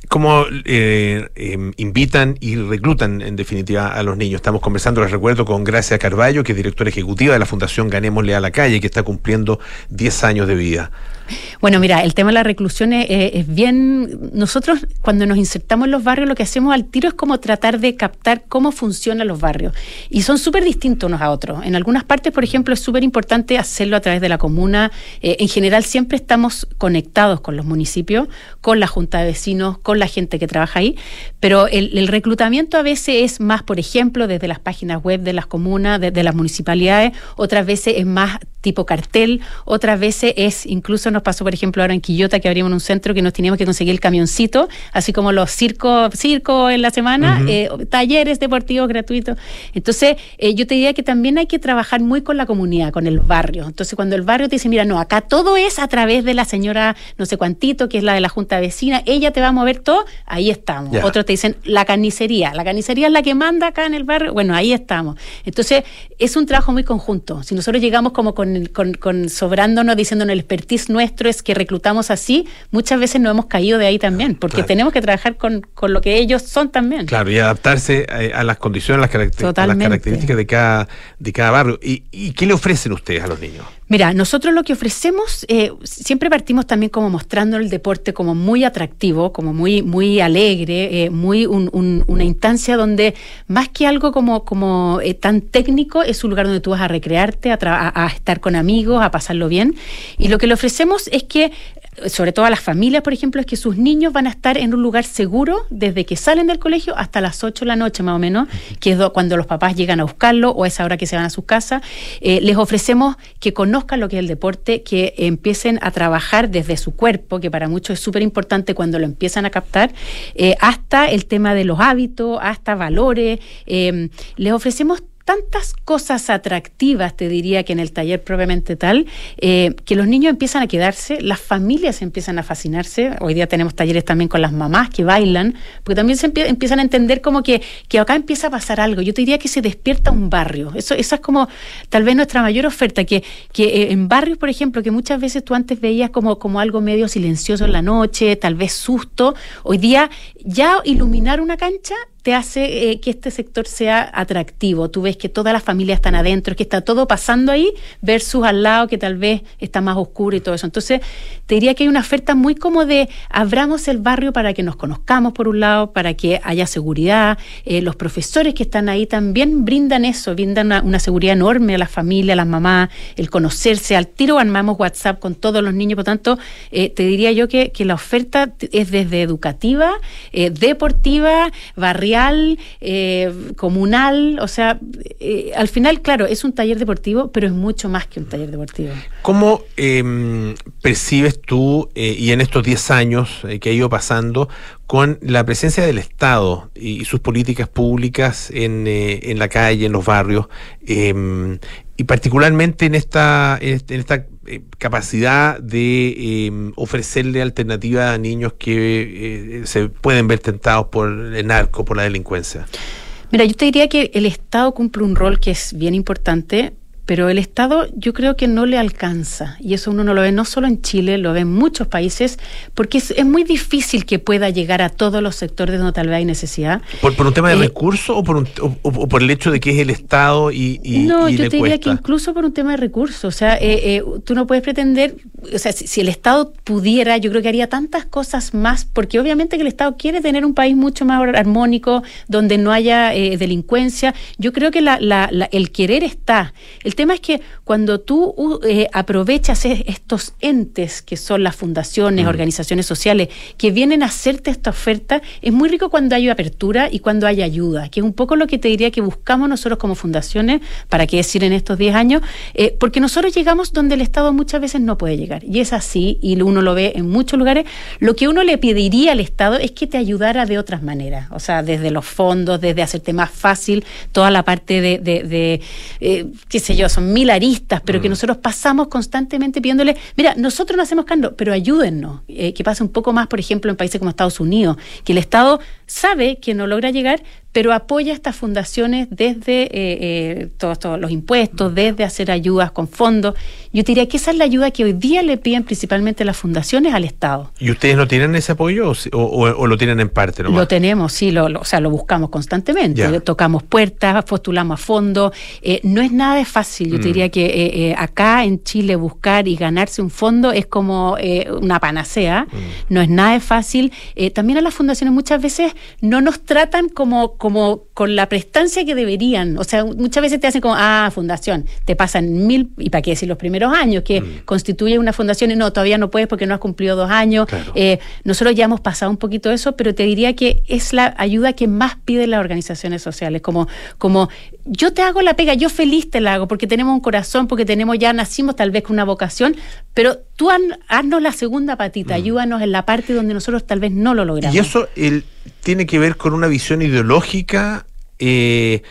cómo eh, em, invitan y reclutan en definitiva a los niños. Estamos conversando, les recuerdo, con Gracia Carballo, que es directora ejecutiva de la Fundación Ganémosle a la Calle, que está cumpliendo 10 años de vida. Bueno, mira, el tema de la reclusión es, bien. Nosotros, cuando nos insertamos en los barrios, lo que hacemos al tiro es como tratar de captar cómo funcionan los barrios. Y son súper distintos unos a otros. En algunas partes, por ejemplo, es súper importante hacerlo a través de la comuna. Eh, en general, siempre estamos conectados con los municipios, con la junta de vecinos, con la gente que trabaja ahí. Pero el, reclutamiento a veces es más, por ejemplo, desde las páginas web de las comunas, de, de las municipalidades. Otras veces es más tipo cartel. Otras veces es, incluso nos pasó, por ejemplo, ahora en Quillota, que abrimos un centro que nos teníamos que conseguir el camioncito, así como los circos circo en la semana, eh, talleres deportivos gratuitos. Entonces, eh, yo te diría que también hay que trabajar muy con la comunidad, con el barrio. Entonces, cuando el barrio te dice, mira, no, acá todo es a través de la señora no sé cuantito, que es la de la Junta Vecina, ella te va a mover todo, ahí estamos. Otros te dicen, la carnicería, la carnicería es la que manda acá en el barrio, bueno, ahí estamos. Entonces, es un trabajo muy conjunto. Si nosotros llegamos como con con, sobrándonos, diciéndonos el expertise nuestro es que reclutamos así, muchas veces no hemos caído de ahí también, porque tenemos que trabajar con, lo que ellos son también. Claro, y adaptarse eh, a, las condiciones, las, las características de cada, de cada barrio. ¿Y, ¿Y qué le ofrecen ustedes a los niños? Mira, nosotros lo que ofrecemos, eh, siempre partimos también como mostrando el deporte como muy atractivo, como muy, muy alegre, eh, muy una instancia donde más que algo como, como eh, tan técnico, es un lugar donde tú vas a recrearte, a, a, estar con amigos, a pasarlo bien. Y lo que le ofrecemos es que sobre todo a las familias, por ejemplo, es que sus niños van a estar en un lugar seguro desde que salen del colegio hasta las 8 de la noche más o menos, que es cuando los papás llegan a buscarlo o a esa hora que se van a su casa. Eh, les ofrecemos que conozcan lo que es el deporte, que empiecen a trabajar desde su cuerpo, que para muchos es súper importante cuando lo empiezan a captar, eh, hasta el tema de los hábitos, hasta valores. Eh, les ofrecemos tantas cosas atractivas, te diría que en el taller propiamente tal, eh, que los niños empiezan a quedarse, las familias empiezan a fascinarse. Hoy día tenemos talleres también con las mamás que bailan, porque también se empiezan a entender como que, que acá empieza a pasar algo. Yo te diría que se despierta un barrio. Eso, esa es como tal vez nuestra mayor oferta, que, que eh, en barrios, por ejemplo, que muchas veces tú antes veías como, como algo medio silencioso en la noche, tal vez susto, hoy día ya iluminar una cancha te hace eh, que este sector sea atractivo. Tú ves que todas las familias están adentro, que está todo pasando ahí, versus al lado que tal vez está más oscuro y todo eso. Entonces, te diría que hay una oferta muy como de abramos el barrio para que nos conozcamos por un lado, para que haya seguridad. Eh, los profesores que están ahí también brindan eso, brindan una, seguridad enorme a las familias, a las mamás, el conocerse. Al tiro armamos WhatsApp con todos los niños, por tanto, eh, te diría yo que, que, la oferta es desde educativa, deportiva, barrial, eh, comunal, o sea, eh, al final, claro, es un taller deportivo, pero es mucho más que un taller deportivo. ¿Cómo em, percibes tú, eh, y en estos 10 años que ha ido pasando, con la presencia del Estado y, sus políticas públicas en, en, la calle, en los barrios, em, y particularmente en esta, en esta eh, capacidad de em, ofrecerle alternativa a niños que eh, se pueden ver tentados por el narco, por la delincuencia? Mira, yo te diría que el Estado cumple un rol que es bien importante, pero el Estado yo creo que no le alcanza, y eso uno no lo ve no solo en Chile, lo ve en muchos países, porque es, muy difícil que pueda llegar a todos los sectores donde tal vez hay necesidad. ¿Por, por un tema de eh, recursos o por, o, por el hecho de que es el Estado y, y No, yo te diría que incluso por un tema de recursos, o sea, eh, eh, tú no puedes pretender, o sea, si, el Estado pudiera, yo creo que haría tantas cosas más, porque obviamente que el Estado quiere tener un país mucho más armónico, donde no haya delincuencia, yo creo que la, la, el querer está, el tema es que cuando tú eh, aprovechas e- estos entes que son las fundaciones, Mm. organizaciones sociales, que vienen a hacerte esta oferta, es muy rico cuando hay apertura y cuando hay ayuda, que es un poco lo que te diría que buscamos nosotros como fundaciones, para qué decir en estos 10 años, eh, porque nosotros llegamos donde el Estado muchas veces no puede llegar. Y es así, y uno lo ve en muchos lugares. Lo que uno le pediría al Estado es que te ayudara de otras maneras, o sea, desde los fondos, desde hacerte más fácil toda la parte de, de- de, eh, qué sé yo, son mil aristas, pero que nosotros pasamos constantemente pidiéndole, mira, nosotros no hacemos cargo, pero ayúdennos, eh, que pase un poco más, por ejemplo, en países como Estados Unidos, que el Estado sabe que no logra llegar, pero apoya estas fundaciones desde eh, eh, todos, todos los impuestos, desde hacer ayudas con fondos. Yo diría que esa es la ayuda que hoy día le piden principalmente las fundaciones al Estado. ¿Y ustedes no tienen ese apoyo o, lo tienen en parte nomás? Lo tenemos, sí, lo, lo- o sea, lo buscamos constantemente. Ya. Tocamos puertas, postulamos a fondo. Eh, no es nada de fácil. Yo Mm. te diría que acá en Chile buscar y ganarse un fondo es como eh, una panacea. Mm. No es nada de fácil. También a las fundaciones muchas veces no nos tratan como, como con la prestancia que deberían. O sea, muchas veces te hacen como, ah, fundación, te pasan mil, y para qué decir los primeros años, que constituye una fundación y no, todavía no puedes porque no has cumplido dos años. Eh, nosotros ya hemos pasado un poquito eso, pero te diría que es la ayuda que más piden las organizaciones sociales, como, como yo te hago la pega, yo feliz te la hago, porque tenemos un corazón, porque tenemos, ya nacimos tal vez con una vocación, pero tú haz- haznos la segunda patita, ayúdanos en la parte donde nosotros tal vez no lo logramos. ¿Y eso el, tiene que ver con una visión ideológica eh,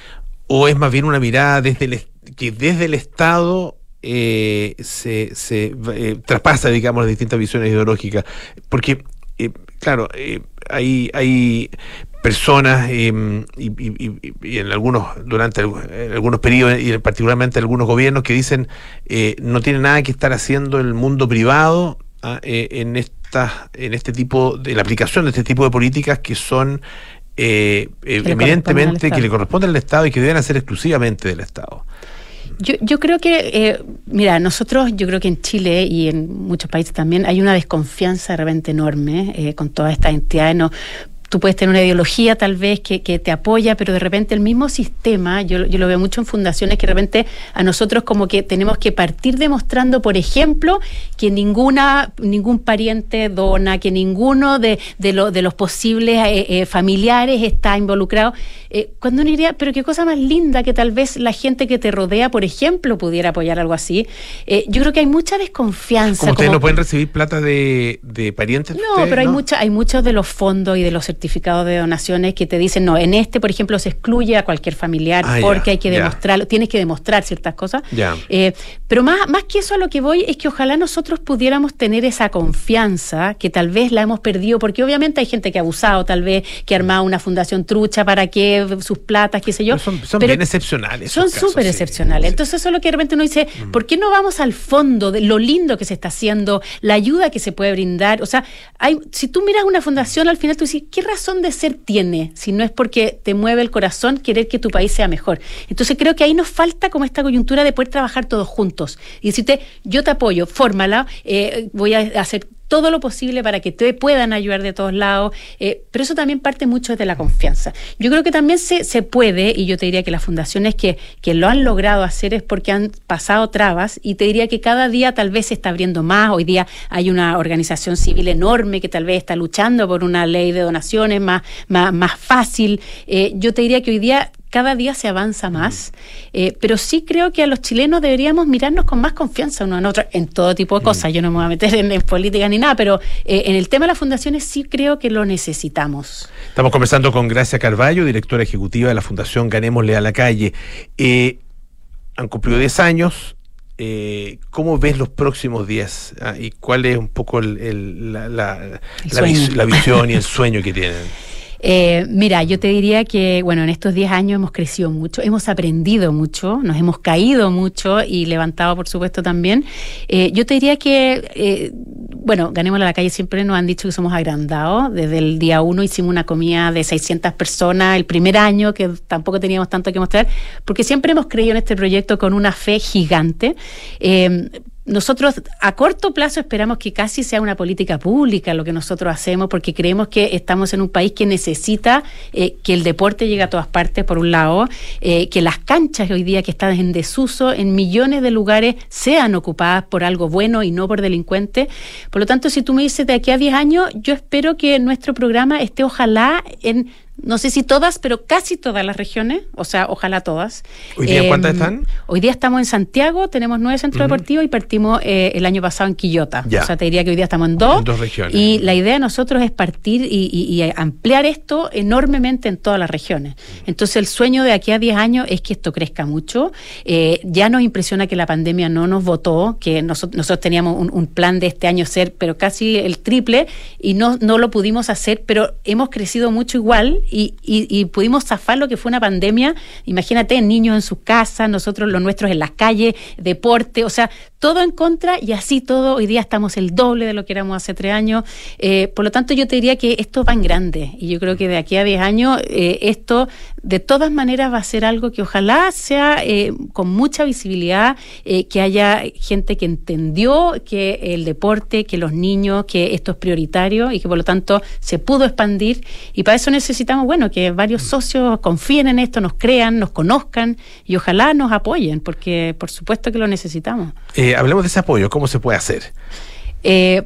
o es más bien una mirada desde el, que desde el Estado eh, se, se eh, traspasa, digamos, las distintas visiones ideológicas? Porque, eh, claro, eh, hay, hay personas y, y- y- en algunos durante algunos periodos y particularmente algunos gobiernos que dicen eh, no tiene nada que estar haciendo el mundo privado ah, eh, en esta en este tipo de la aplicación de este tipo de políticas que son eh, eh, eminentemente que le corresponden al Estado y que deben ser exclusivamente del Estado. Yo, yo creo que, eh, mira, nosotros, yo creo que en Chile y en muchos países también hay una desconfianza de repente enorme eh, con todas estas entidades. No, tú puedes tener una ideología tal vez que, que te apoya, pero de repente el mismo sistema, yo, yo lo veo mucho en fundaciones, que de repente a nosotros como que tenemos que partir demostrando, por ejemplo, que ninguna, ningún pariente dona, que ninguno de, de, lo- de los posibles eh, eh, familiares está involucrado. Eh, cuando uno diría, pero qué cosa más linda que tal vez la gente que te rodea, por ejemplo, pudiera apoyar algo así. Yo creo que hay mucha desconfianza. Como ustedes como- no pueden recibir plata de, de parientes. no, ustedes, pero hay, ¿no? mucha, hay muchos de los fondos y de los certificados de donaciones que te dicen, no, en este, por ejemplo, se excluye a cualquier familiar Ah, porque hay que demostrarlo, tienes que demostrar ciertas cosas. Eh, pero más, más que eso a lo que voy es que ojalá nosotros pudiéramos tener esa confianza que tal vez la hemos perdido, porque obviamente hay gente que ha abusado, tal vez, que ha armado una fundación trucha para que sus platas, qué sé yo. Pero son son Pero bien excepcionales. son súper sí. excepcionales. Entonces eso es lo que de repente uno dice, ¿por qué no vamos al fondo de lo lindo que se está haciendo, la ayuda que se puede brindar? O sea, hay, si tú miras una fundación, al final tú dices, ¿qué razón de ser tiene? Si no es porque te mueve el corazón querer que tu país sea mejor. Entonces creo que ahí nos falta como esta coyuntura de poder trabajar todos juntos y decirte, yo te apoyo, fórmala, eh, voy a hacer todo lo posible para que te puedan ayudar de todos lados, eh, pero eso también parte mucho de la confianza. Yo creo que también se, se puede, y yo te diría que las fundaciones que, que lo han logrado hacer es porque han pasado trabas, y te diría que cada día tal vez se está abriendo más, hoy día hay una organización civil enorme que tal vez está luchando por una ley de donaciones más, más, más fácil. Eh, yo te diría que hoy día cada día se avanza más, eh, pero sí creo que a los chilenos deberíamos mirarnos con más confianza uno en otro en todo tipo de cosas. Yo no me voy a meter en, en política ni nada, pero eh, en el tema de las fundaciones sí creo que lo necesitamos. Estamos conversando con Gracia Carballo, directora ejecutiva de la Fundación Ganémosle a la Calle. Eh, han cumplido 10 años. ¿Cómo ves los próximos 10? Ah, ¿Y cuál es un poco el- el- la, la- El la vis- sueño. la visión y el sueño que tienen? Eh, mira, yo te diría que, bueno, en estos 10 años hemos crecido mucho, hemos aprendido mucho, nos hemos caído mucho y levantado, por supuesto, también. Eh, yo te diría que, eh, bueno, Ganemos a la calle siempre nos han dicho que somos agrandados. Desde el día uno hicimos una comida de 600 personas el primer año, que tampoco teníamos tanto que mostrar, porque siempre hemos creído en este proyecto con una fe gigante. Nosotros a corto plazo esperamos que casi sea una política pública lo que nosotros hacemos, porque creemos que estamos en un país que necesita eh, que el deporte llegue a todas partes, por un lado, eh, que las canchas hoy día que están en desuso en millones de lugares sean ocupadas por algo bueno y no por delincuentes. Por lo tanto, si tú me dices de aquí a 10 años, yo espero que nuestro programa esté ojalá en no sé si todas, pero casi todas las regiones, o sea, ojalá todas. ¿Hoy día cuántas em, están? Hoy día estamos en Santiago, tenemos nueve centros deportivos y partimos eh, el año pasado en Quillota. O sea, te diría que hoy día estamos en dos. En dos regiones. Y la idea de nosotros es partir y, ampliar esto enormemente en todas las regiones. Entonces, el sueño de aquí a 10 años es que esto crezca mucho. Eh, ya nos impresiona que la pandemia no nos votó, que nosotros, teníamos un, un, plan de este año ser, pero casi el triple, y no, no lo pudimos hacer, pero hemos crecido mucho igual y, pudimos zafar lo que fue una pandemia. Imagínate, niños en sus casas, nosotros los nuestros en las calles, deporte, o sea, todo en contra y así todo. Hoy día estamos el doble de lo que éramos hace tres años. Eh, por lo tanto, yo te diría que esto va en grande y yo creo que de aquí a diez años eh, esto de todas maneras va a ser algo que ojalá sea eh, con mucha visibilidad, que haya gente que entendió que el deporte, que los niños, que esto es prioritario y que por lo tanto se pudo expandir y para eso necesitamos, bueno, que varios socios confíen en esto, nos crean, nos conozcan y ojalá nos apoyen porque por supuesto que lo necesitamos. Eh, hablemos de ese apoyo, ¿cómo se puede hacer? Eh,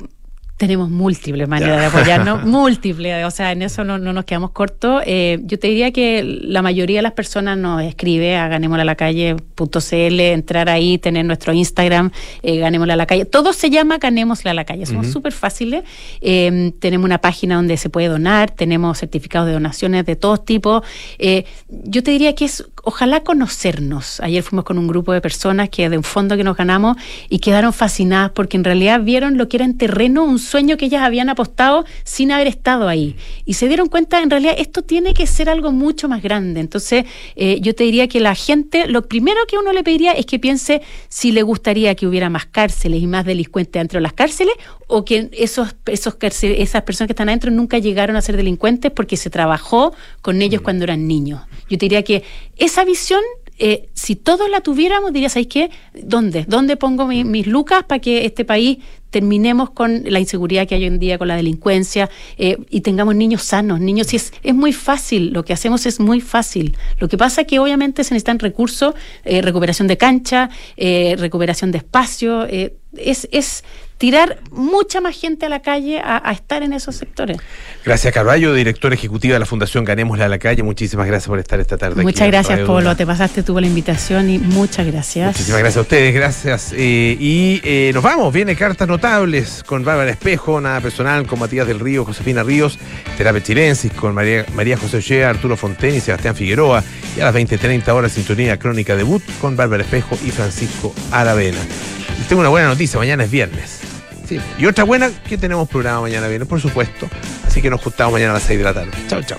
tenemos múltiples maneras de apoyarnos, múltiples, o sea, en eso no, nos quedamos cortos. Eh, yo te diría que la mayoría de las personas nos escribe a ganémosla-la-calle.cl, entrar ahí, tener nuestro Instagram, eh, ganémosla a la calle. Todo se llama ganémosla a la calle, somos súper fáciles. Eh, tenemos una página donde se puede donar, tenemos certificados de donaciones de todos tipos. Eh, yo te diría que es, ojalá conocernos. Ayer fuimos con un grupo de personas que de un fondo que nos ganamos y quedaron fascinadas porque en realidad vieron lo que era en terreno un sueño que ellas habían apostado sin haber estado ahí. Y se dieron cuenta, en realidad, esto tiene que ser algo mucho más grande. Entonces, eh, yo te diría que la gente, lo primero que uno le pediría es que piense si le gustaría que hubiera más cárceles y más delincuentes dentro de las cárceles o que esos, esos esas personas que están adentro nunca llegaron a ser delincuentes porque se trabajó con ellos mm. cuando eran niños. Yo te diría que esa visión eh, si todos la tuviéramos, diría, ¿sabéis qué? ¿Dónde? ¿Dónde pongo mis lucas para que este país terminemos con la inseguridad que hay hoy en día, con la delincuencia eh, y tengamos niños sanos? Niños, si es, es muy fácil, lo que hacemos es muy fácil. Lo que pasa es que obviamente se necesitan recursos, eh, recuperación de cancha, recuperación de espacio, es, es tirar mucha más gente a la calle a, estar en esos sectores. Gracias, Carballo, directora ejecutiva de la Fundación Ganémosla a la calle. Muchísimas gracias por estar esta tarde. Muchas gracias, Polo. Te pasaste tú la invitación y muchas gracias. Muchísimas gracias a ustedes, gracias. Eh, y eh, nos vamos. Viene Cartas Notables con Bárbara Espejo, Nada Personal, con Matías del Río, Josefina Ríos, Terapia Chilensis, con María, María José Ochea, Arturo Fonten y Sebastián Figueroa. Y a las 20.30 horas, Sintonía Crónica Debut con Bárbara Espejo y Francisco Aravena. Y tengo una buena noticia, mañana es viernes. Y otra buena, que tenemos programa mañana viernes, por supuesto. Así que nos juntamos mañana a las 6 de la tarde. Chao, chao.